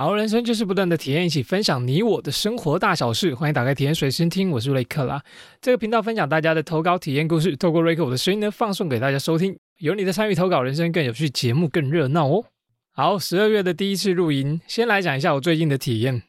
好，人生就是不断的体验，一起分享你我的生活大小事。欢迎打开体验随身听，我是瑞克啦。这个频道分享大家的投稿体验故事，透过瑞克我的声音呢，放送给大家收听。有你的参与投稿，人生更有趣，节目更热闹哦。好，十二月的第一次录音，先来讲一下我最近的体验。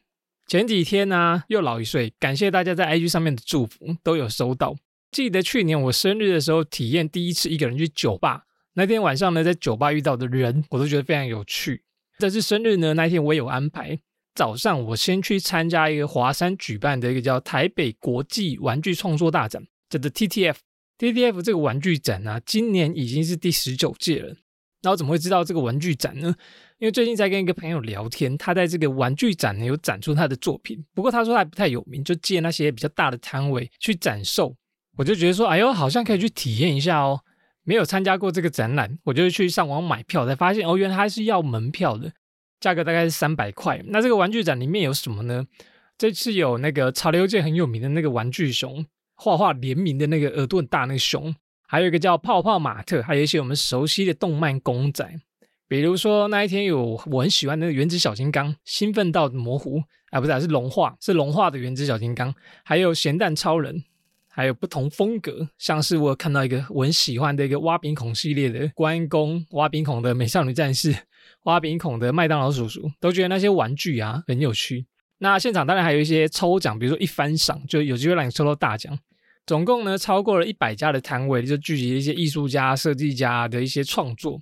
前几天呢，又老一岁，感谢大家在 IG 上面的祝福，都有收到。记得去年我生日的时候，体验第一次一个人去酒吧。那天晚上呢，在酒吧遇到的人，我都觉得非常有趣。这次生日呢，那一天我有安排。早上我先去参加一个华山举办的一个叫台北国际玩具创作大展，叫做 TTF。TTF 这个玩具展呢，今年已经是第十九届了。那我怎么会知道这个玩具展呢？因为最近在跟一个朋友聊天，他在这个玩具展呢有展出他的作品，不过他说他不太有名，就借那些比较大的摊位去展售。我就觉得说，哎呦，好像可以去体验一下哦。没有参加过这个展览，我就去上网买票，才发现哦，原来还是要门票的，价格大概是三百块。那这个玩具展里面有什么呢？这次有那个潮流界很有名的那个玩具熊，画画联名的那个耳朵很大那个熊，还有一个叫泡泡玛特，还有一些我们熟悉的动漫公仔，比如说那一天有我很喜欢的原子小金刚，兴奋到模糊啊，不是，是融化，是融化的原子小金刚，还有咸蛋超人。还有不同风格，像是我看到一个我很喜欢的一个挖鼻孔系列的关公，挖鼻孔的美少女战士，挖鼻孔的麦当劳叔叔，都觉得那些玩具啊很有趣。那现场当然还有一些抽奖，比如说一番赏，就有机会让你抽到大奖。总共呢超过了一百家的摊位，就聚集一些艺术家、设计家的一些创作。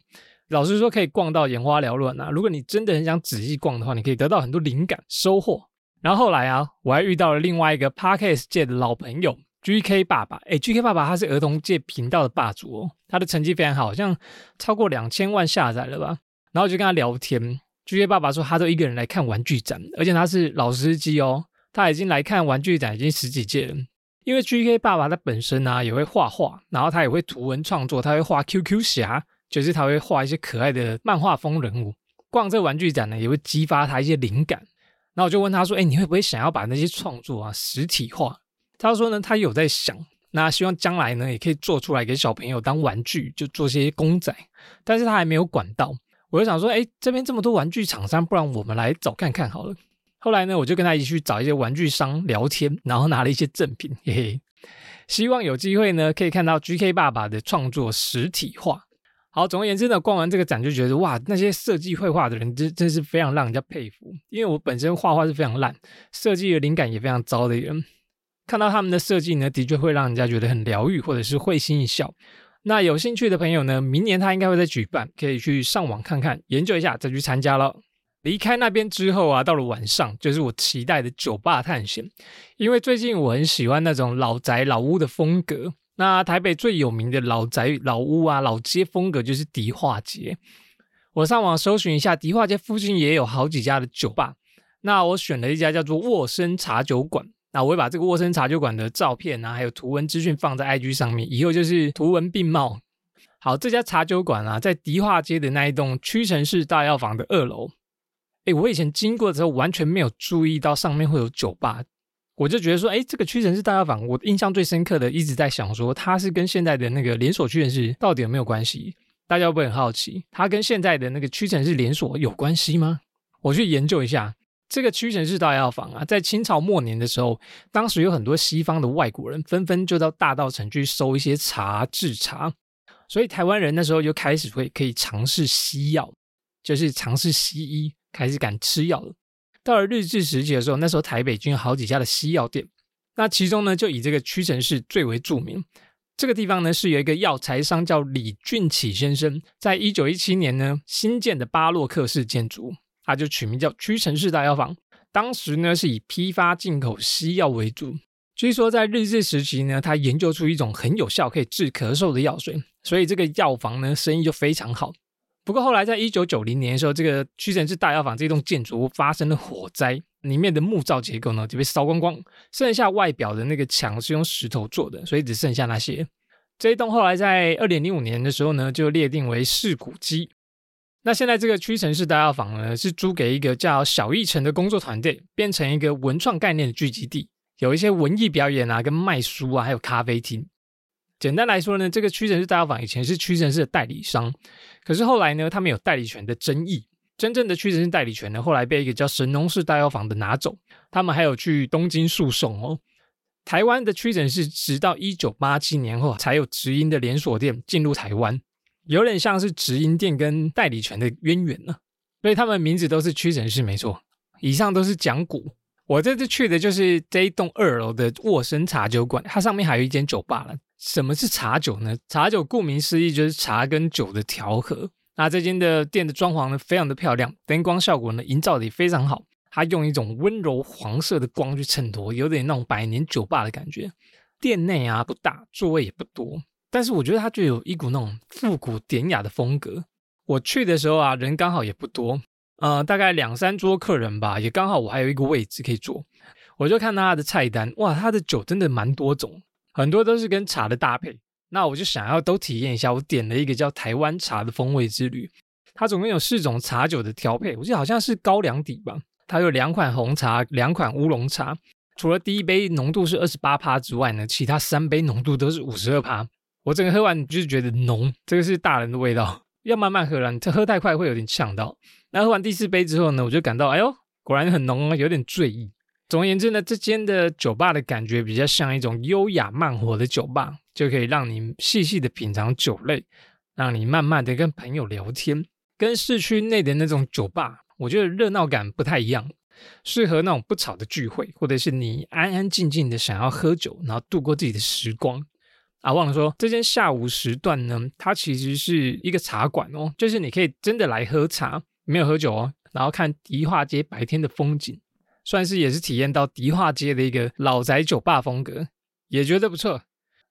老实说，可以逛到眼花缭乱啊！如果你真的很想仔细逛的话，你可以得到很多灵感收获。然后后来啊，我还遇到了另外一个 Parkes 界的老朋友。G K 爸爸，哎，G K 爸爸他是儿童界频道的霸主哦，他的成绩非常好，好像超过两千万下载了吧。然后就跟他聊天，G K 爸爸说他都一个人来看玩具展，而且他是老司机哦，他已经来看玩具展已经十几届了。因为 G K 爸爸他本身呢也会画画，然后他也会图文创作，他会画 Q Q 侠，就是他会画一些可爱的漫画风人物。逛这玩具展呢，也会激发他一些灵感。然后我就问他说，哎，你会不会想要把那些创作啊实体化？他说呢，他有在想，那希望将来呢，也可以做出来给小朋友当玩具，就做些公仔。但是他还没有管到，我就想说，哎，这边这么多玩具厂商，不然我们来找看看好了。后来呢，我就跟他一起去找一些玩具商聊天，然后拿了一些赠品，嘿嘿。希望有机会呢，可以看到 GK 爸爸的创作实体化。好，总而言之呢，逛完这个展就觉得，哇，那些设计绘画的人真真是非常让人家佩服。因为我本身画画是非常烂，设计的灵感也非常糟的人。看到他们的设计呢，的确会让人家觉得很疗愈，或者是会心一笑。那有兴趣的朋友呢，明年他应该会再举办，可以去上网看看，研究一下再去参加了。离开那边之后啊，到了晚上就是我期待的酒吧探险，因为最近我很喜欢那种老宅老屋的风格。那台北最有名的老宅老屋啊，老街风格就是迪化街。我上网搜寻一下，迪化街附近也有好几家的酒吧。那我选了一家叫做沃森茶酒馆。那我会把这个沃森茶酒馆的照片啊，还有图文资讯放在 IG 上面，以后就是图文并茂。好，这家茶酒馆啊，在迪化街的那一栋屈臣氏大药房的二楼。哎，我以前经过的时候完全没有注意到上面会有酒吧，我就觉得说，哎，这个屈臣氏大药房，我印象最深刻的一直在想说，它是跟现在的那个连锁屈臣氏到底有没有关系？大家会不会很好奇，它跟现在的那个屈臣氏连锁有关系吗？我去研究一下。这个屈臣氏大药房啊，在清朝末年的时候，当时有很多西方的外国人纷纷就到大道城去收一些茶制茶，所以台湾人那时候就开始会可以尝试西药，就是尝试西医，开始敢吃药了。到了日治时期的时候，那时候台北就有好几家的西药店，那其中呢就以这个屈臣氏最为著名。这个地方呢是有一个药材商叫李俊启先生，在一九一七年呢新建的巴洛克式建筑。他就取名叫屈臣氏大药房。当时呢是以批发进口西药为主。据说在日治时期呢，他研究出一种很有效可以治咳嗽的药水，所以这个药房呢生意就非常好。不过后来在一九九零年的时候，这个屈臣氏大药房这栋建筑物发生了火灾，里面的木造结构呢就被烧光光，剩下外表的那个墙是用石头做的，所以只剩下那些。这一栋后来在二零零五年的时候呢，就列定为市古迹。那现在这个屈臣氏大药房呢，是租给一个叫小艺城的工作团队，变成一个文创概念的聚集地，有一些文艺表演啊，跟卖书啊，还有咖啡厅。简单来说呢，这个屈臣氏大药房以前是屈臣氏的代理商，可是后来呢，他们有代理权的争议，真正的屈臣氏代理权呢，后来被一个叫神农氏大药房的拿走，他们还有去东京诉讼哦。台湾的屈臣氏直到一九八七年后才有直营的连锁店进入台湾，有点像是直营店跟代理权的渊源呢。所以他们名字都是屈臣氏，没错。以上都是讲古。我这次去的就是这一栋二楼的沃森茶酒馆，它上面还有一间酒吧了。什么是茶酒呢？茶酒顾名思义就是茶跟酒的调和。那这间的店的装潢呢，非常的漂亮，灯光效果呢，营造的也非常好。它用一种温柔黄色的光去衬托，有点那种百年酒吧的感觉。店内啊不大，座位也不多，但是我觉得它就有一股那种复古典雅的风格。我去的时候啊，人刚好也不多，呃，大概两三桌客人吧，也刚好我还有一个位置可以坐。我就看他的菜单，哇，他的酒真的蛮多种，很多都是跟茶的搭配。那我就想要都体验一下，我点了一个叫台湾茶的风味之旅。它总共有四种茶酒的调配，我记得好像是高粱底吧。它有两款红茶，两款乌龙茶。除了第一杯浓度是二十八趴之外呢，其他三杯浓度都是五十二趴。我整个喝完就是觉得浓，这个是大人的味道，要慢慢喝了，这喝太快会有点呛到。那喝完第四杯之后呢，我就感到哎呦，果然很浓啊，有点醉意。总而言之呢，这间的酒吧的感觉比较像一种优雅慢活的酒吧。就可以让你细细的品尝酒类，让你慢慢的跟朋友聊天，跟市区内的那种酒吧，我觉得热闹感不太一样，适合那种不吵的聚会，或者是你安安静静的想要喝酒，然后度过自己的时光。啊，忘了说，这间下午时段呢，它其实是一个茶馆哦，就是你可以真的来喝茶，没有喝酒哦，然后看迪化街白天的风景，算是也是体验到迪化街的一个老宅酒吧风格，也觉得不错。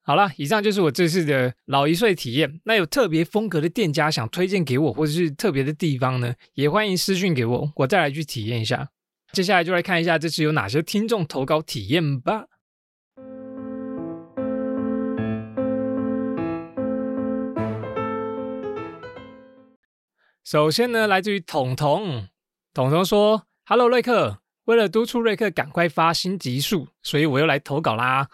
好了，以上就是我这次的老一岁体验。那有特别风格的店家想推荐给我，或者是特别的地方呢，也欢迎私讯给我，我再来去体验一下。接下来就来看一下这次有哪些听众投稿体验吧。首先呢，来自于彤彤，彤彤说：“Hello，瑞克，为了督促瑞克赶快发新集数，所以我又来投稿啦。”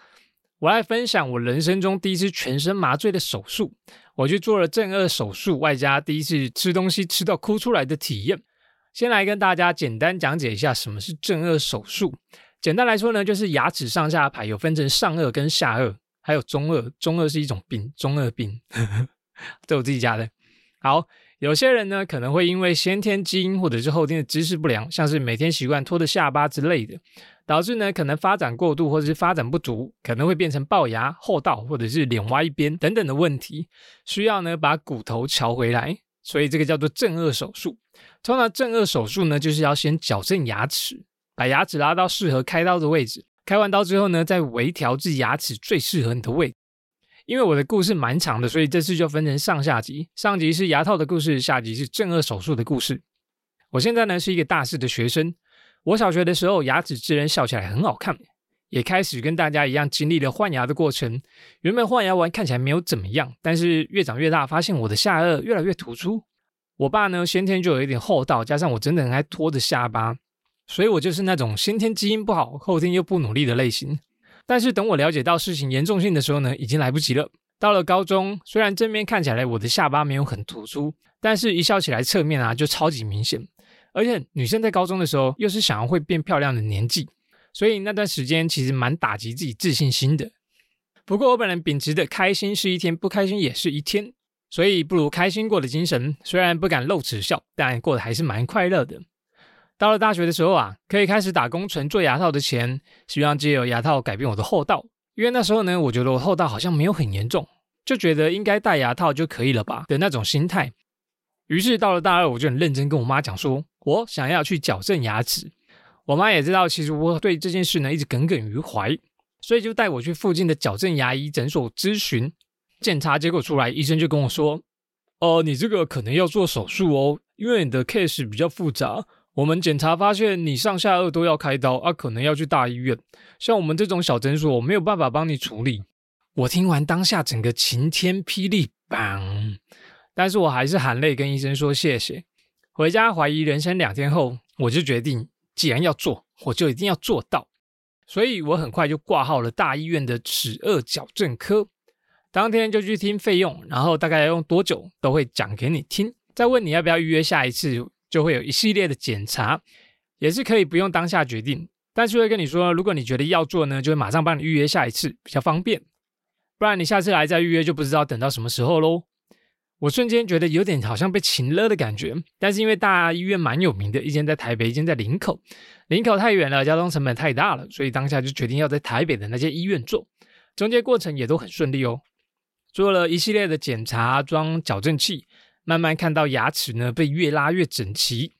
我来分享我人生中第一次全身麻醉的手术，我去做了正颚手术，外加第一次吃东西吃到哭出来的体验。先来跟大家简单讲解一下什么是正颚手术。简单来说呢，就是牙齿上下排有分成上颚跟下颚，还有中颚。中颚是一种病，中颚病，这我自己加的。好。有些人呢，可能会因为先天基因或者是后天的姿势不良，像是每天习惯拖着下巴之类的，导致呢可能发展过度或者是发展不足，可能会变成龅牙、后倒或者是脸歪一边等等的问题，需要呢把骨头调回来，所以这个叫做正颚手术。通常正颚手术呢，就是要先矫正牙齿，把牙齿拉到适合开刀的位置，开完刀之后呢，再微调至牙齿最适合你的位置。因为我的故事蛮长的，所以这次就分成上下集。上集是牙套的故事，下集是正颚手术的故事。我现在呢是一个大四的学生。我小学的时候牙齿自然笑起来很好看，也开始跟大家一样经历了换牙的过程。原本换牙完看起来没有怎么样，但是越长越大，发现我的下颚越来越突出。我爸呢先天就有一点厚道，加上我真的很爱拖着下巴，所以我就是那种先天基因不好，后天又不努力的类型。但是等我了解到事情严重性的时候呢，已经来不及了。到了高中，虽然正面看起来我的下巴没有很突出，但是一笑起来侧面啊就超级明显。而且女生在高中的时候又是想要会变漂亮的年纪，所以那段时间其实蛮打击自己自信心的。不过我本人秉持的开心是一天，不开心也是一天，所以不如开心过的精神。虽然不敢露齿笑，但过得还是蛮快乐的。到了大学的时候啊，可以开始打工存做牙套的钱，希望借由牙套改变我的后道。因为那时候呢，我觉得我后道好像没有很严重，就觉得应该戴牙套就可以了吧的那种心态。于是到了大二，我就很认真跟我妈讲说，我想要去矫正牙齿。我妈也知道，其实我对这件事呢一直耿耿于怀，所以就带我去附近的矫正牙医诊所咨询。检查结果出来，医生就跟我说：“哦，你这个可能要做手术哦，因为你的 case 比较复杂。”我们检查发现你上下颚都要开刀啊，可能要去大医院。像我们这种小诊所我没有办法帮你处理。我听完当下整个晴天霹雳棒，但是我还是含泪跟医生说谢谢。回家怀疑人生两天后，我就决定，既然要做，我就一定要做到。所以我很快就挂号了大医院的齿颚矫正科，当天就去听费用，然后大概要用多久都会讲给你听。再问你要不要预约下一次。就会有一系列的检查，也是可以不用当下决定，但是会跟你说，如果你觉得要做呢，就会马上帮你预约下一次，比较方便。不然你下次来再预约就不知道等到什么时候喽。我瞬间觉得有点好像被擒了的感觉，但是因为大医院蛮有名的，一间在台北，一间在林口，林口太远了，交通成本太大了，所以当下就决定要在台北的那间医院做。中间过程也都很顺利哦，做了一系列的检查，装矫正器，慢慢看到牙齿呢被越拉越整齐。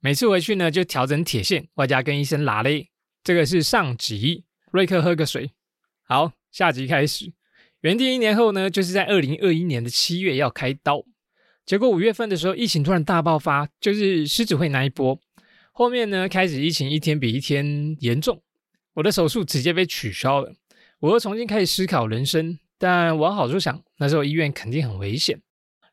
每次回去呢就调整铁线，外加跟医生拉嘞。这个是上集，瑞克喝个水。好，下集开始。原定一年后呢，就是在二零二一年的七月要开刀，结果五月份的时候，疫情突然大爆发，就是狮子会那一波。后面呢，开始疫情一天比一天严重，我的手术直接被取消了。我又重新开始思考人生，但往好处想，那时候医院肯定很危险。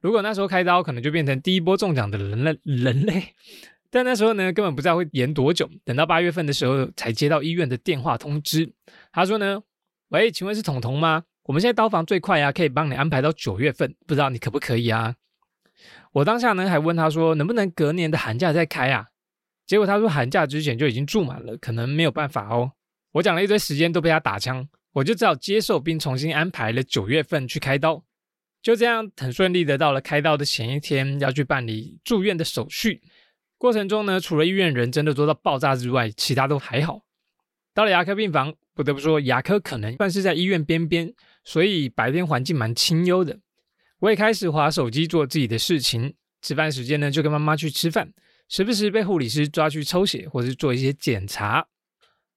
如果那时候开刀，可能就变成第一波中奖的人类人类。但那时候呢，根本不知道会延多久。等到八月份的时候，才接到医院的电话通知，他说呢：“喂，请问是彤彤吗？”我们现在刀房最快呀，可以帮你安排到九月份，不知道你可不可以啊？我当下呢还问他说，能不能隔年的寒假再开啊？结果他说寒假之前就已经住满了，可能没有办法哦。我讲了一堆时间都被他打枪，我就只好接受并重新安排了九月份去开刀。就这样很顺利的到了开刀的前一天要去办理住院的手续。过程中呢，除了医院人真的多到爆炸之外，其他都还好。到了牙科病房，不得不说牙科可能算是在医院边边。所以白天环境蛮清幽的，我也开始划手机做自己的事情。吃饭时间呢，就跟妈妈去吃饭，时不时被护理师抓去抽血或者做一些检查。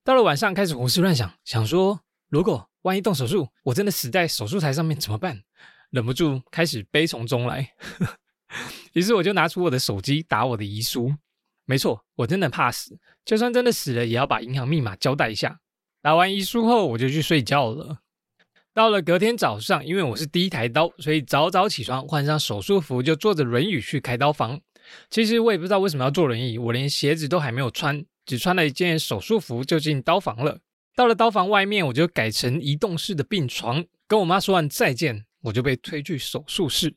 到了晚上，开始胡思乱想，想说如果万一动手术，我真的死在手术台上面怎么办？忍不住开始悲从中来。于是我就拿出我的手机打我的遗书。没错，我真的怕死，就算真的死了，也要把银行密码交代一下。打完遗书后，我就去睡觉了。到了隔天早上，因为我是第一台刀，所以早早起床，换上手术服，就坐着轮椅去开刀房。其实我也不知道为什么要坐轮椅，我连鞋子都还没有穿，只穿了一件手术服就进刀房了。到了刀房外面，我就改成移动式的病床，跟我妈说完再见，我就被推去手术室。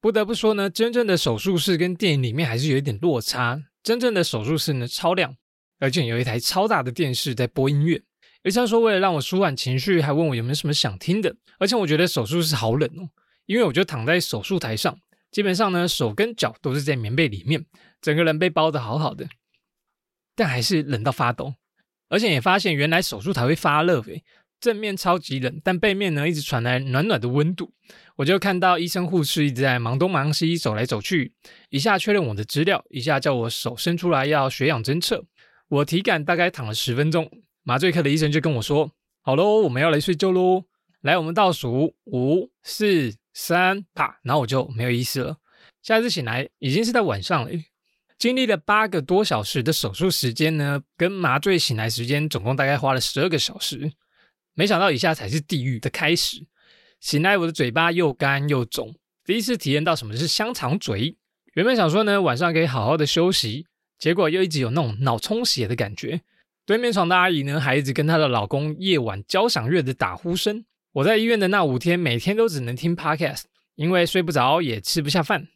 不得不说呢，真正的手术室跟电影里面还是有一点落差。真正的手术室呢，超亮，而且有一台超大的电视在播音乐。医生说，为了让我舒缓情绪，还问我有没有什么想听的。而且我觉得手术室好冷哦，因为我就躺在手术台上，基本上呢手跟脚都是在棉被里面，整个人被包得好好的，但还是冷到发抖。而且也发现原来手术台会发热诶，正面超级冷，但背面呢一直传来暖暖的温度。我就看到医生护士一直在忙东忙西，走来走去，一下确认我的资料，一下叫我手伸出来要血氧侦测。我体感大概躺了十分钟。麻醉科的医生就跟我说：“好喽，我们要来睡觉喽！来，我们倒数五、四、三，啪！然后我就没有意思了。下一次醒来已经是在晚上了。经历了八个多小时的手术时间呢，跟麻醉醒来时间总共大概花了十二个小时。没想到以下才是地狱的开始。醒来，我的嘴巴又干又肿，第一次体验到什么是香肠嘴。原本想说呢，晚上可以好好的休息，结果又一直有那种脑充血的感觉。”对面床的阿姨呢，还一直跟她的老公夜晚交响乐的打呼声。我在医院的那五天，每天都只能听 podcast，因为睡不着也吃不下饭，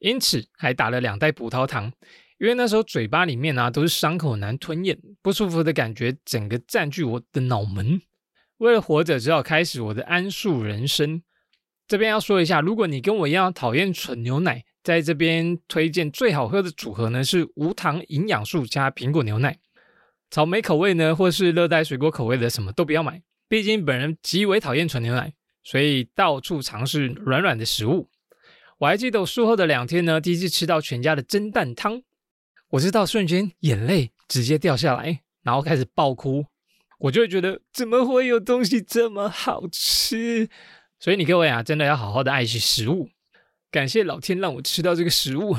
因此还打了两袋葡萄糖。因为那时候嘴巴里面啊都是伤口，难吞咽，不舒服的感觉整个占据我的脑门。为了活着，只好开始我的安素人生。这边要说一下，如果你跟我一样讨厌纯牛奶，在这边推荐最好喝的组合呢是无糖营养素加苹果牛奶。草莓口味呢，或是热带水果口味的，什么都不要买。毕竟本人极为讨厌纯牛奶，所以到处尝试软软的食物。我还记得我术后的两天呢，第一次吃到全家的蒸蛋汤，我知道瞬间眼泪直接掉下来，然后开始爆哭。我就会觉得怎么会有东西这么好吃？所以你各位啊，真的要好好的爱惜食物。感谢老天让我吃到这个食物。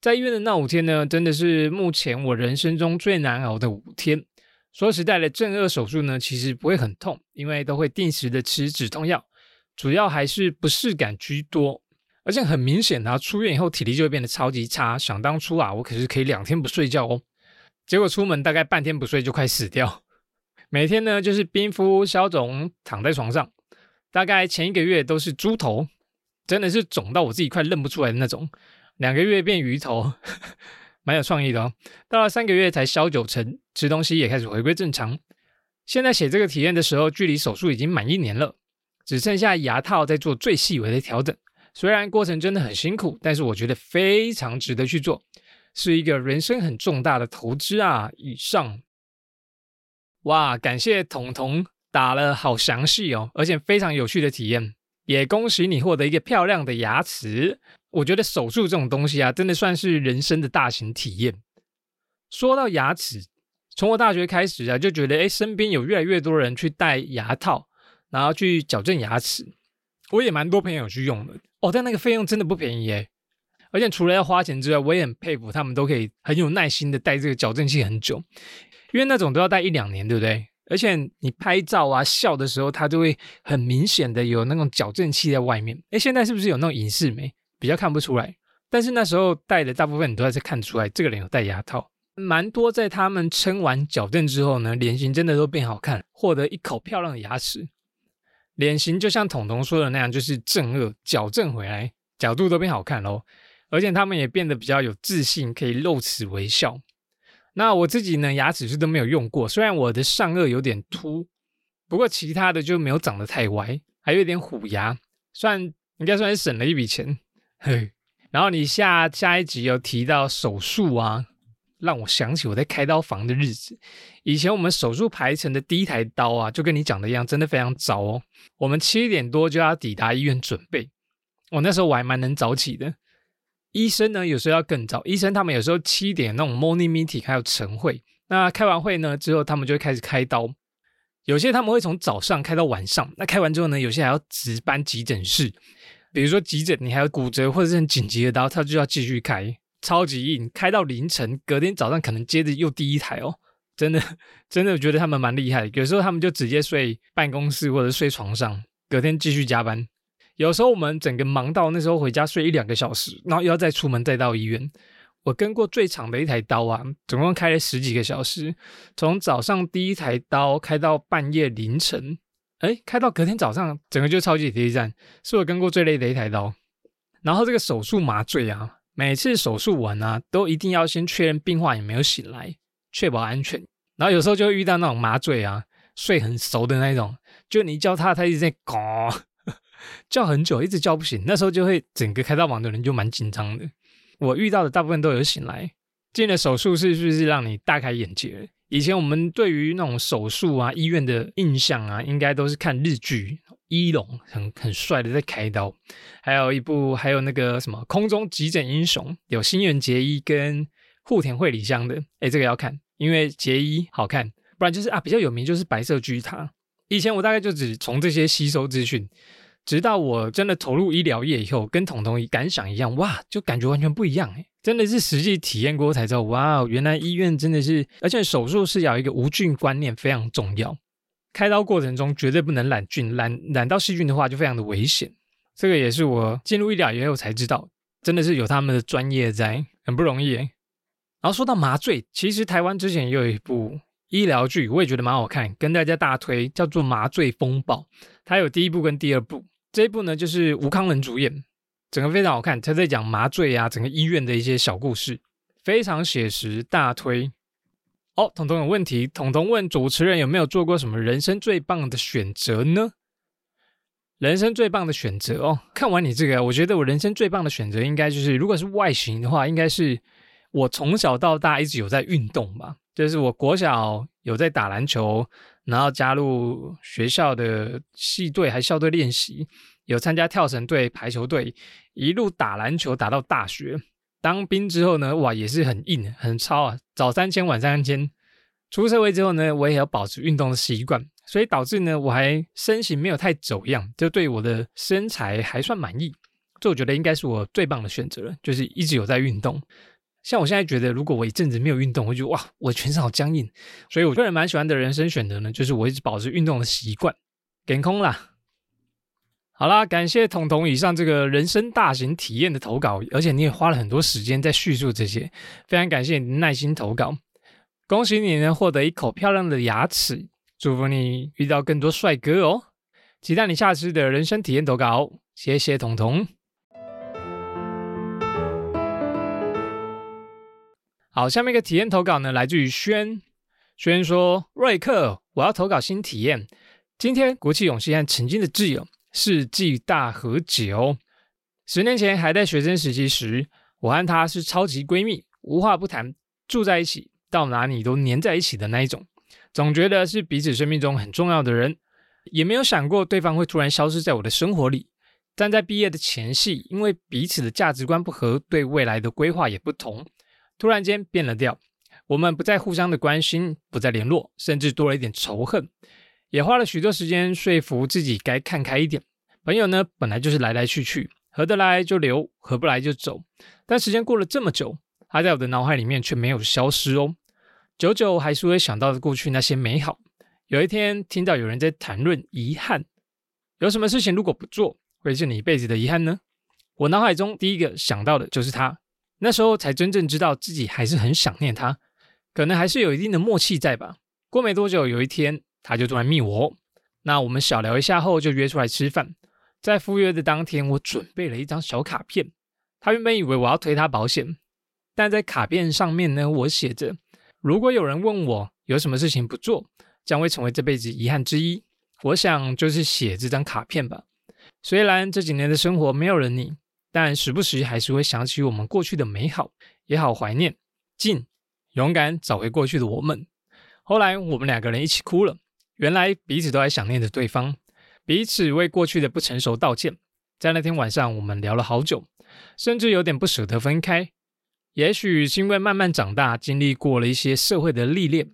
在医院的那五天呢，真的是目前我人生中最难熬的五天。说实在的，正颚手术呢，其实不会很痛，因为都会定时的吃止痛药，主要还是不适感居多。而且很明显啊，出院以后体力就会变得超级差。想当初啊，我可是可以两天不睡觉哦，结果出门大概半天不睡就快死掉。每天呢就是冰敷消肿，躺在床上，大概前一个月都是猪头，真的是肿到我自己快认不出来的那种。两个月变鱼头，蛮有创意的哦。到了三个月才消九成，吃东西也开始回归正常。现在写这个体验的时候，距离手术已经满一年了，只剩下牙套在做最细微的调整。虽然过程真的很辛苦，但是我觉得非常值得去做，是一个人生很重大的投资啊！以上，哇，感谢彤彤打了好详细哦，而且非常有趣的体验，也恭喜你获得一个漂亮的牙齿。我觉得手术这种东西啊，真的算是人生的大型体验。说到牙齿，从我大学开始啊，就觉得哎，身边有越来越多人去戴牙套，然后去矫正牙齿。我也蛮多朋友去用的哦，但那个费用真的不便宜耶。而且除了要花钱之外，我也很佩服他们都可以很有耐心的戴这个矫正器很久，因为那种都要戴一两年，对不对？而且你拍照啊笑的时候，它就会很明显的有那种矫正器在外面。哎，现在是不是有那种隐适美？比较看不出来，但是那时候戴的大部分你都还是看出来这个人有戴牙套。蛮多在他们撑完矫正之后呢，脸型真的都变好看，获得一口漂亮的牙齿。脸型就像彤彤说的那样，就是正颚矫正回来，角度都变好看喽。而且他们也变得比较有自信，可以露齿微笑。那我自己呢，牙齿是都没有用过，虽然我的上颚有点凸，不过其他的就没有长得太歪，还有点虎牙，算应该算是省了一笔钱。嘿，然后你下下一集有提到手术啊。让我想起我在开刀房的日子。以前我们手术排成的第一台刀啊，就跟你讲的一样，真的非常早哦。我们七点多就要抵达医院准备。我那时候我还蛮能早起的。医生呢，有时候要更早。医生他们有时候七点那种 morning meeting 还有晨会。那开完会呢之后，他们就会开始开刀。有些他们会从早上开到晚上。那开完之后呢，有些还要值班急诊室。比如说急诊，你还有骨折或者是很紧急的刀，他就要继续开。超级硬，开到凌晨，隔天早上可能接着又第一台哦，真的，真的觉得他们蛮厉害。有时候他们就直接睡办公室或者睡床上，隔天继续加班。有时候我们整个忙到那时候回家睡一两个小时，然后又要再出门再到医院。我跟过最长的一台刀啊，总共开了十几个小时，从早上第一台刀开到半夜凌晨，哎，开到隔天早上，整个就超级铁一战，是我跟过最累的一台刀。然后这个手术麻醉啊。每次手术完啊，都一定要先确认病患有没有醒来，确保安全。然后有时候就会遇到那种麻醉啊，睡很熟的那种，就你叫他，他一直在搞，叫很久，一直叫不醒。那时候就会整个开刀房的人就蛮紧张的。我遇到的大部分都有醒来。进了手术室是不是让你大开眼界？以前我们对于那种手术啊、医院的印象啊，应该都是看日剧。一龙很很帅的在开刀，还有一部还有那个什么空中急诊英雄，有新垣结衣跟户田惠里香的，哎，这个要看，因为结衣好看，不然就是啊比较有名就是白色巨塔。以前我大概就只从这些吸收资讯，直到我真的投入医疗业以后，跟彤彤感想一样，哇，就感觉完全不一样诶，真的是实际体验过才知道，哇，原来医院真的是，而且手术是要一个无菌观念非常重要。开刀过程中绝对不能染菌，染染到细菌的话就非常的危险。这个也是我进入医疗以后才知道，真的是有他们的专业在，很不容易。然后说到麻醉，其实台湾之前也有一部医疗剧，我也觉得蛮好看，跟大家大推，叫做《麻醉风暴》。它有第一部跟第二部，这一部呢就是吴康仁主演，整个非常好看。他在讲麻醉啊，整个医院的一些小故事，非常写实，大推。哦，彤彤有问题。彤彤问主持人有没有做过什么人生最棒的选择呢？人生最棒的选择哦，看完你这个，我觉得我人生最棒的选择应该就是，如果是外形的话，应该是我从小到大一直有在运动吧。就是我国小有在打篮球，然后加入学校的系队还校队练习，有参加跳绳队、排球队，一路打篮球打到大学。当兵之后呢，哇，也是很硬、很超啊，早三千晚三千。出社会之后呢，我也要保持运动的习惯，所以导致呢，我还身形没有太走样，就对我的身材还算满意。这我觉得应该是我最棒的选择了，就是一直有在运动。像我现在觉得，如果我一阵子没有运动，我就哇，我全身好僵硬。所以我个人蛮喜欢的人生选择呢，就是我一直保持运动的习惯。点空啦。好啦，感谢彤彤以上这个人生大型体验的投稿，而且你也花了很多时间在叙述这些，非常感谢你耐心投稿，恭喜你能获得一口漂亮的牙齿，祝福你遇到更多帅哥哦，期待你下次的人生体验投稿，谢谢彤彤。好，下面一个体验投稿呢，来自于轩。轩说：“瑞克，我要投稿新体验。今天鼓起勇气和曾经的挚友世纪大和解哦。十年前还在学生时期时，我和她是超级闺蜜，无话不谈，住在一起，到哪里都黏在一起的那一种。总觉得是彼此生命中很重要的人，也没有想过对方会突然消失在我的生活里。但在毕业的前夕，因为彼此的价值观不合，对未来的规划也不同，突然间变了调。”我们不再互相的关心，不再联络，甚至多了一点仇恨，也花了许多时间说服自己该看开一点。朋友呢，本来就是来来去去，合得来就留，合不来就走。但时间过了这么久，他在我的脑海里面却没有消失哦，久久还是会想到过去那些美好。有一天听到有人在谈论遗憾，有什么事情如果不做，会是你一辈子的遗憾呢？我脑海中第一个想到的就是他，那时候才真正知道自己还是很想念他。可能还是有一定的默契在吧。过没多久，有一天他就突然密我，那我们小聊一下后就约出来吃饭。在赴约的当天，我准备了一张小卡片。他原本以为我要推他保险，但在卡片上面呢，我写着：如果有人问我有什么事情不做，将会成为这辈子遗憾之一。我想就是写这张卡片吧。虽然这几年的生活没有了你，但时不时还是会想起我们过去的美好，也好怀念。静。勇敢找回过去的我们。后来我们两个人一起哭了。原来彼此都还想念着对方，彼此为过去的不成熟道歉。在那天晚上，我们聊了好久，甚至有点不舍得分开。也许是因为慢慢长大，经历过了一些社会的历练，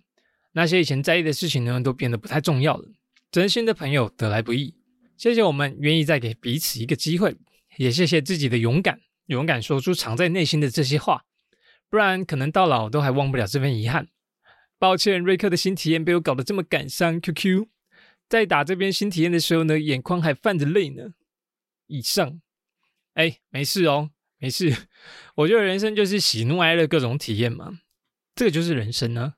那些以前在意的事情呢，都变得不太重要了。真心的朋友得来不易。谢谢我们愿意再给彼此一个机会，也谢谢自己的勇敢，勇敢说出藏在内心的这些话。不然可能到老都还忘不了这份遗憾。抱歉，瑞克的新体验被我搞得这么感伤。QQ，在打这边新体验的时候呢，眼眶还泛着泪呢。以上，哎，没事哦，没事。我觉得人生就是喜怒哀乐各种体验嘛，这个就是人生呢。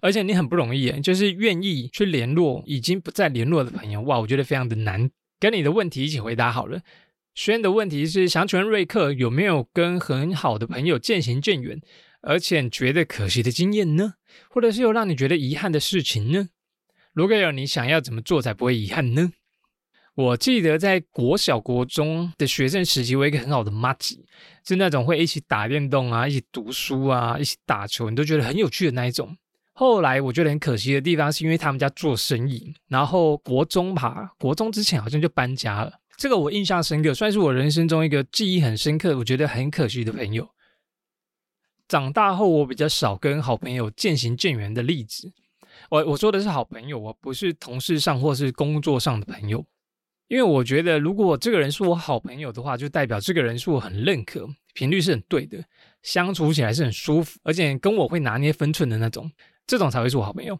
而且你很不容易，就是愿意去联络已经不再联络的朋友。哇，我觉得非常的难。跟你的问题一起回答好了。轩的问题是想请问瑞克有没有跟很好的朋友渐行渐远，而且觉得可惜的经验呢？或者是有让你觉得遗憾的事情呢？如果有，你想要怎么做才不会遗憾呢？我记得在国小国中的学生时期，我一个很好的妈吉，是那种会一起打电动啊，一起读书啊，一起打球，你都觉得很有趣的那一种。后来我觉得很可惜的地方，是因为他们家做生意，然后国中吧，国中之前好像就搬家了。这个我印象深刻，算是我人生中一个记忆很深刻、我觉得很可惜的朋友。长大后，我比较少跟好朋友渐行渐远的例子。我我说的是好朋友，我不是同事上或是工作上的朋友。因为我觉得，如果这个人是我好朋友的话，就代表这个人是我很认可，频率是很对的，相处起来是很舒服，而且跟我会拿捏分寸的那种，这种才会是我好朋友。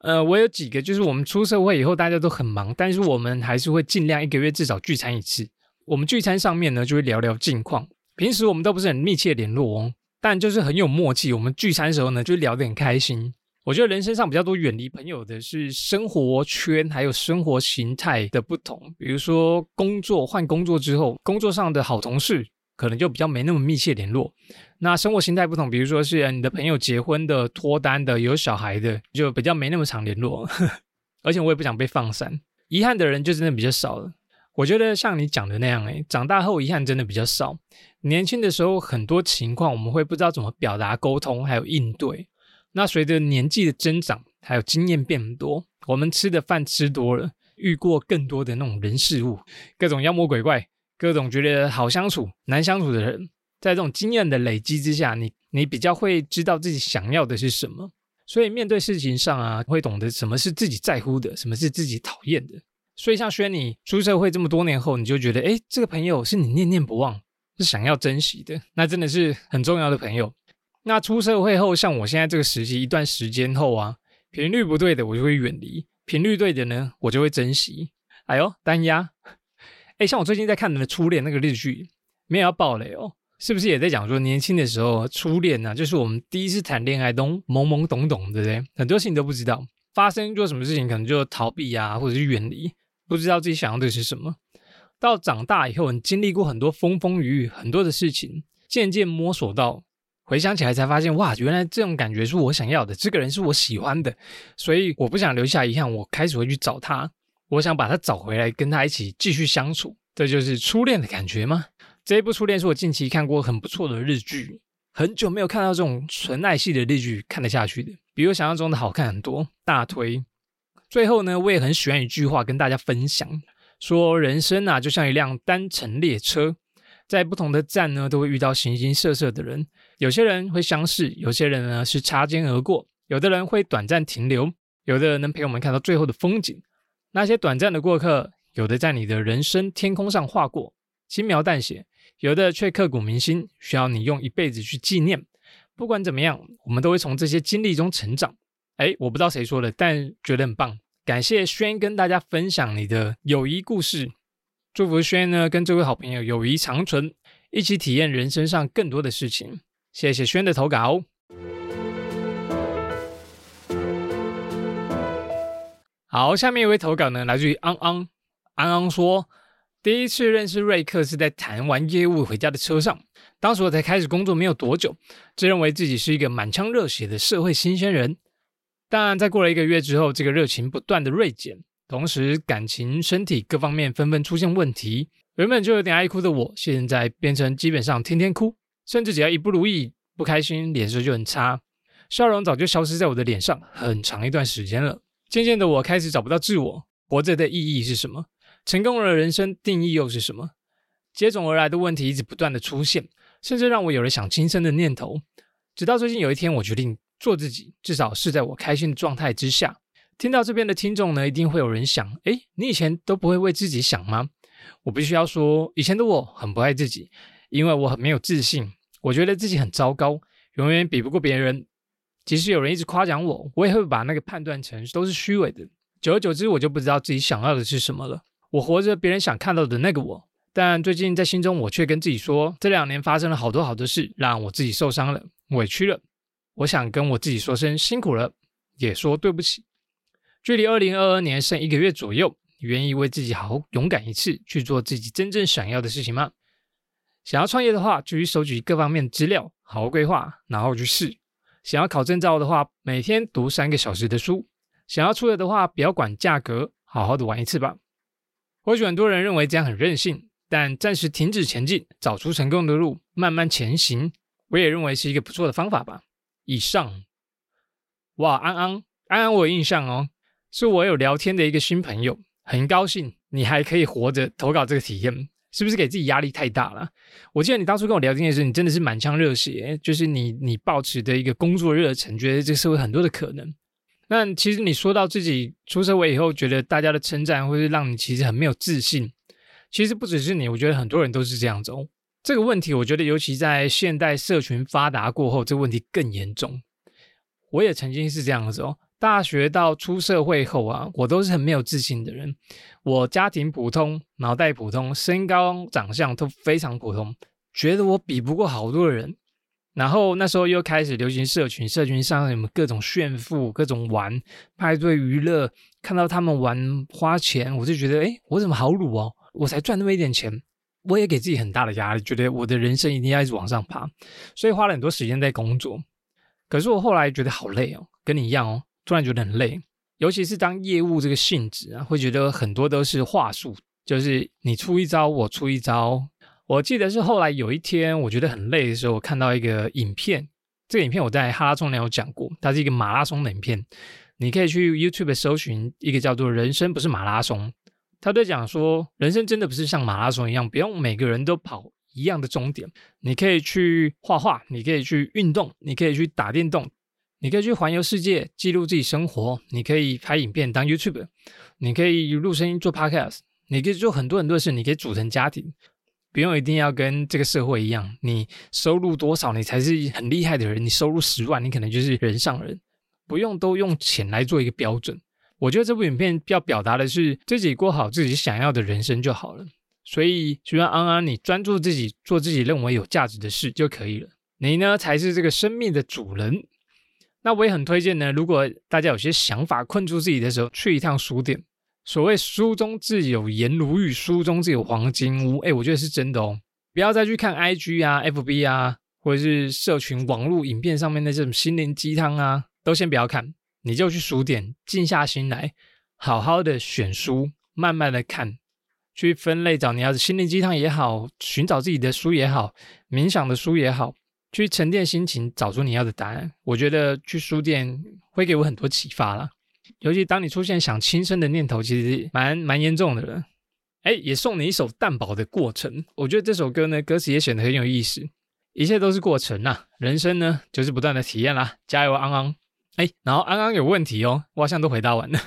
呃，我有几个，就是我们出社会以后，大家都很忙，但是我们还是会尽量一个月至少聚餐一次。我们聚餐上面呢，就会聊聊近况。平时我们都不是很密切联络哦，但就是很有默契。我们聚餐时候呢，就聊得很开心。我觉得人生上比较多远离朋友的是生活圈还有生活形态的不同，比如说工作换工作之后，工作上的好同事。可能就比较没那么密切联络。那生活形态不同，比如说是你的朋友结婚的、脱单的、有小孩的，就比较没那么常联络。而且我也不想被放散，遗憾的人就真的比较少了。我觉得像你讲的那样，哎，长大后遗憾真的比较少。年轻的时候很多情况我们会不知道怎么表达、沟通，还有应对。那随着年纪的增长，还有经验变多，我们吃的饭吃多了，遇过更多的那种人事物，各种妖魔鬼怪。各种觉得好相处、难相处的人，在这种经验的累积之下，你你比较会知道自己想要的是什么，所以面对事情上啊，会懂得什么是自己在乎的，什么是自己讨厌的。所以像轩你出社会这么多年后，你就觉得，哎，这个朋友是你念念不忘，是想要珍惜的，那真的是很重要的朋友。那出社会后，像我现在这个时期一段时间后啊，频率不对的我就会远离，频率对的呢，我就会珍惜。哎呦，单压。哎，像我最近在看你的《初恋》那个日剧，没有要爆雷哦，是不是也在讲说年轻的时候初恋呢？就是我们第一次谈恋爱，都懵懵懂懂，对不对？很多事情都不知道，发生做什么事情，可能就逃避啊，或者是远离，不知道自己想要的是什么。到长大以后，你经历过很多风风雨雨，很多的事情，渐渐摸索到回想起来才发现，哇，原来这种感觉是我想要的，这个人是我喜欢的，所以我不想留下遗憾，我开始会去找他，我想把他找回来，跟他一起继续相处，这就是初恋的感觉吗？这一部《初恋》是我近期看过很不错的日剧，很久没有看到这种纯爱系的日剧看得下去的，比我想象中的好看很多，大推。最后呢，我也很喜欢一句话跟大家分享，说人生啊就像一辆单程列车，在不同的站呢都会遇到形形色色的人，有些人会相识，有些人呢是擦肩而过，有的人会短暂停留，有的人能陪我们看到最后的风景。那些短暂的过客，有的在你的人生天空上划过，轻描淡写；有的却刻骨铭心，需要你用一辈子去纪念。不管怎么样，我们都会从这些经历中成长。哎，我不知道谁说的，但觉得很棒。感谢轩跟大家分享你的友谊故事，祝福轩呢跟这位好朋友友谊长存，一起体验人生上更多的事情。谢谢轩的投稿。好，下面一位投稿呢，来自于昂昂。昂昂说，第一次认识瑞克是在谈完业务回家的车上，当时我才开始工作没有多久，自认为自己是一个满腔热血的社会新鲜人。但在过了一个月之后，这个热情不断的锐减，同时感情、身体各方面纷纷出现问题。原本就有点爱哭的我，现在变成基本上天天哭，甚至只要一不如意、不开心，脸色就很差，笑容早就消失在我的脸上很长一段时间了。渐渐的，我开始找不到自我，活着的意义是什么？成功的人生定义又是什么？接踵而来的问题一直不断的出现，甚至让我有了想轻生的念头。直到最近有一天，我决定。做自己，至少是在我开心的状态之下。听到这边的听众呢，一定会有人想：哎，你以前都不会为自己想吗？我必须要说，以前的我很不爱自己，因为我很没有自信，我觉得自己很糟糕，永远比不过别人。即使有人一直夸奖我，我也会把那个判断成都是虚伪的。久而久之，我就不知道自己想要的是什么了。我活着别人想看到的那个我，但最近在心中，我却跟自己说：这两年发生了好多好多事，让我自己受伤了，委屈了。我想跟我自己说声辛苦了，也说对不起。距离二零二二年剩一个月左右，你愿意为自己好好勇敢一次，去做自己真正想要的事情吗？想要创业的话，就去收集各方面资料，好好规划，然后去试。想要考证照的话，每天读三个小时的书。想要出来的话，不要管价格，好好的玩一次吧。或许很多人认为这样很任性，但暂时停止前进，找出成功的路，慢慢前行，我也认为是一个不错的方法吧。以上，哇，安安安安，我有印象哦，是我有聊天的一个新朋友，很高兴你还可以活着投稿这个体验，是不是给自己压力太大了？我记得你当初跟我聊天的时候，你真的是满腔热血，就是你你抱持的一个工作热忱，觉得这个社会很多的可能。那其实你说到自己出社会以后，觉得大家的称赞，或是让你其实很没有自信，其实不只是你，我觉得很多人都是这样子哦。这个问题，我觉得尤其在现代社群发达过后，这个问题更严重。我也曾经是这样子哦，大学到出社会后啊，我都是很没有自信的人。我家庭普通，脑袋普通，身高长相都非常普通，觉得我比不过好多人。然后那时候又开始流行社群，社群上什么各种炫富、各种玩、派对娱乐，看到他们玩花钱，我就觉得，哎，我怎么好鲁哦？我才赚那么一点钱。我也给自己很大的压力，觉得我的人生一定要一直往上爬，所以花了很多时间在工作。可是我后来觉得好累哦，跟你一样哦，突然觉得很累。尤其是当业务这个性质啊，会觉得很多都是话术，就是你出一招，我出一招。我记得是后来有一天，我觉得很累的时候，我看到一个影片。这个影片我在哈拉松里有讲过，它是一个马拉松的影片。你可以去 YouTube 搜寻一个叫做“人生不是马拉松”。他在讲说，人生真的不是像马拉松一样，不用每个人都跑一样的终点。你可以去画画，你可以去运动，你可以去打电动，你可以去环游世界，记录自己生活。你可以拍影片当 YouTube，你可以录声音做 Podcast，你可以做很多很多事。你可以组成家庭，不用一定要跟这个社会一样，你收入多少你才是很厉害的人。你收入十万，你可能就是人上人，不用都用钱来做一个标准。我觉得这部影片要表达的是自己过好自己想要的人生就好了。所以，希望安安你专注自己做自己认为有价值的事就可以了。你呢才是这个生命的主人。那我也很推荐呢，如果大家有些想法困住自己的时候，去一趟书店。所谓书中自有颜如玉，书中自有黄金屋。哎，我觉得是真的哦。不要再去看 IG 啊、FB 啊。或者是社群网络影片上面的这种心灵鸡汤啊，都先不要看，你就去书店静下心来，好好的选书，慢慢的看，去分类找你要的心灵鸡汤也好，寻找自己的书也好，冥想的书也好，去沉淀心情，找出你要的答案。我觉得去书店会给我很多启发啦。尤其当你出现想轻生的念头，其实蛮蛮严重的了。哎，也送你一首蛋堡的过程。我觉得这首歌呢，歌词也显得很有意思。一切都是过程呐，人生呢就是不断的体验啦。加油，安安！哎，然后安安有问题哦，我好像都回答完了。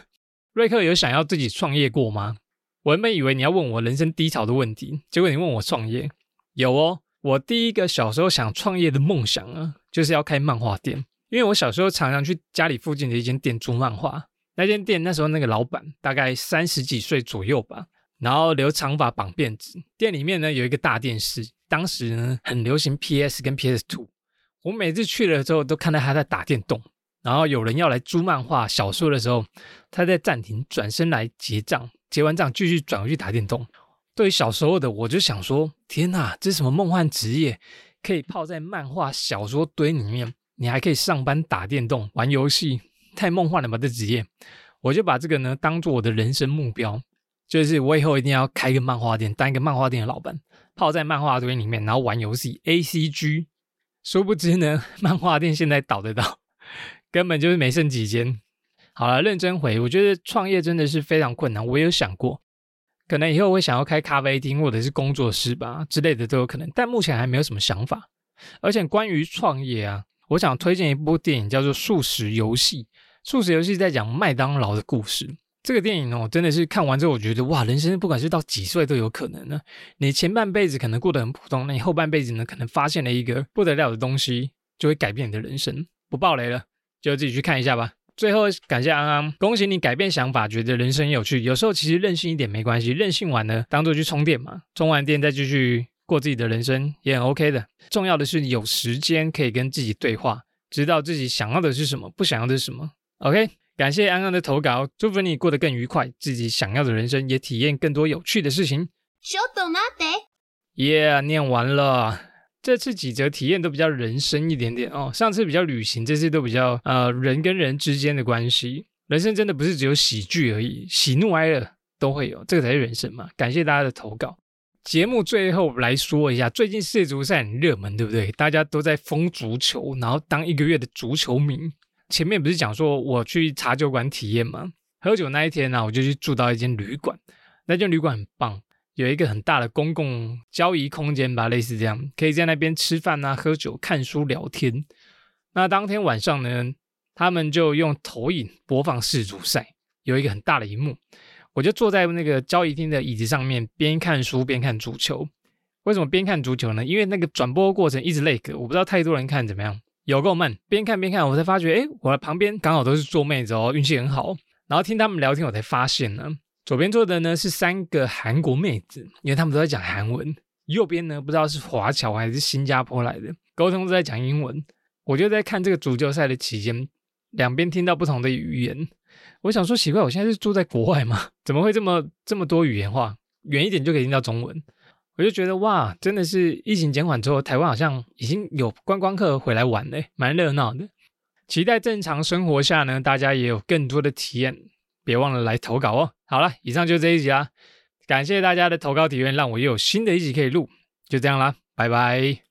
瑞克有想要自己创业过吗？我原本以为你要问我人生低潮的问题，结果你问我创业。有哦，我第一个小时候想创业的梦想啊，就是要开漫画店。因为我小时候常常去家里附近的一间店租漫画，那间店那时候那个老板大概三十几岁左右吧，然后留长发绑辫子。店里面呢有一个大电视，当时呢很流行 PS 跟 PS Two。我每次去了之后都看到他在打电动，然后有人要来租漫画小说的时候，他在暂停转身来结账，结完账继续转回去打电动。对于小时候的我就想说，天哪，这什么梦幻职业，可以泡在漫画小说堆里面。你还可以上班、打电动、玩游戏，太梦幻了吧！这职业，我就把这个呢当做我的人生目标，就是我以后一定要开一个漫画店，当一个漫画店的老板，泡在漫画堆里面，然后玩游戏 A C G。殊不知呢，漫画店现在倒得到，根本就是没剩几间。好了，认真回，我觉得创业真的是非常困难。我有想过，可能以后会想要开咖啡厅或者是工作室吧之类的都有可能，但目前还没有什么想法。而且关于创业啊。我想推荐一部电影，叫做《素食游戏》。素食游戏在讲麦当劳的故事。这个电影哦，真的是看完之后，我觉得哇，人生不管是到几岁都有可能呢。你前半辈子可能过得很普通，那你后半辈子呢，可能发现了一个不得了的东西，就会改变你的人生。不爆雷了，就自己去看一下吧。最后感谢安安，恭喜你改变想法，觉得人生有趣。有时候其实任性一点没关系，任性完了当做去充电嘛，充完电再继续。过自己的人生也很 OK 的，重要的是有时间可以跟自己对话，知道自己想要的是什么，不想要的是什么。OK，感谢安安的投稿，祝福你过得更愉快，自己想要的人生也体验更多有趣的事情。Yeah，念完了，这次几则体验都比较人生一点点哦，上次比较旅行，这次都比较呃人跟人之间的关系。人生真的不是只有喜剧而已，喜怒哀乐都会有，这个才是人生嘛。感谢大家的投稿。节目最后来说一下，最近世界足赛很热门，对不对？大家都在疯足球，然后当一个月的足球迷。前面不是讲说我去茶酒馆体验吗？喝酒那一天呢，我就去住到一间旅馆，那间旅馆很棒，有一个很大的公共交易空间吧，类似这样，可以在那边吃饭啊、喝酒、看书、聊天。那当天晚上呢，他们就用投影播放世足赛，有一个很大的荧幕。我就坐在那个交易厅的椅子上面，边看书边看足球。为什么边看足球呢？因为那个转播过程一直累格，我不知道太多人看怎么样，有够慢。边看边看，我才发觉，哎，我的旁边刚好都是做妹子哦，运气很好。然后听他们聊天，我才发现呢，左边坐的呢是三个韩国妹子，因为他们都在讲韩文；右边呢不知道是华侨还是新加坡来的，沟通都在讲英文。我就在看这个足球赛的期间，两边听到不同的语言。我想说奇怪，我现在是住在国外吗？怎么会这么这么多语言话？远一点就可以听到中文。我就觉得哇，真的是疫情减缓之后，台湾好像已经有观光客回来玩嘞，蛮热闹的。期待正常生活下呢，大家也有更多的体验。别忘了来投稿哦。好了，以上就这一集啦，感谢大家的投稿体验，让我又有新的一集可以录。就这样啦，拜拜。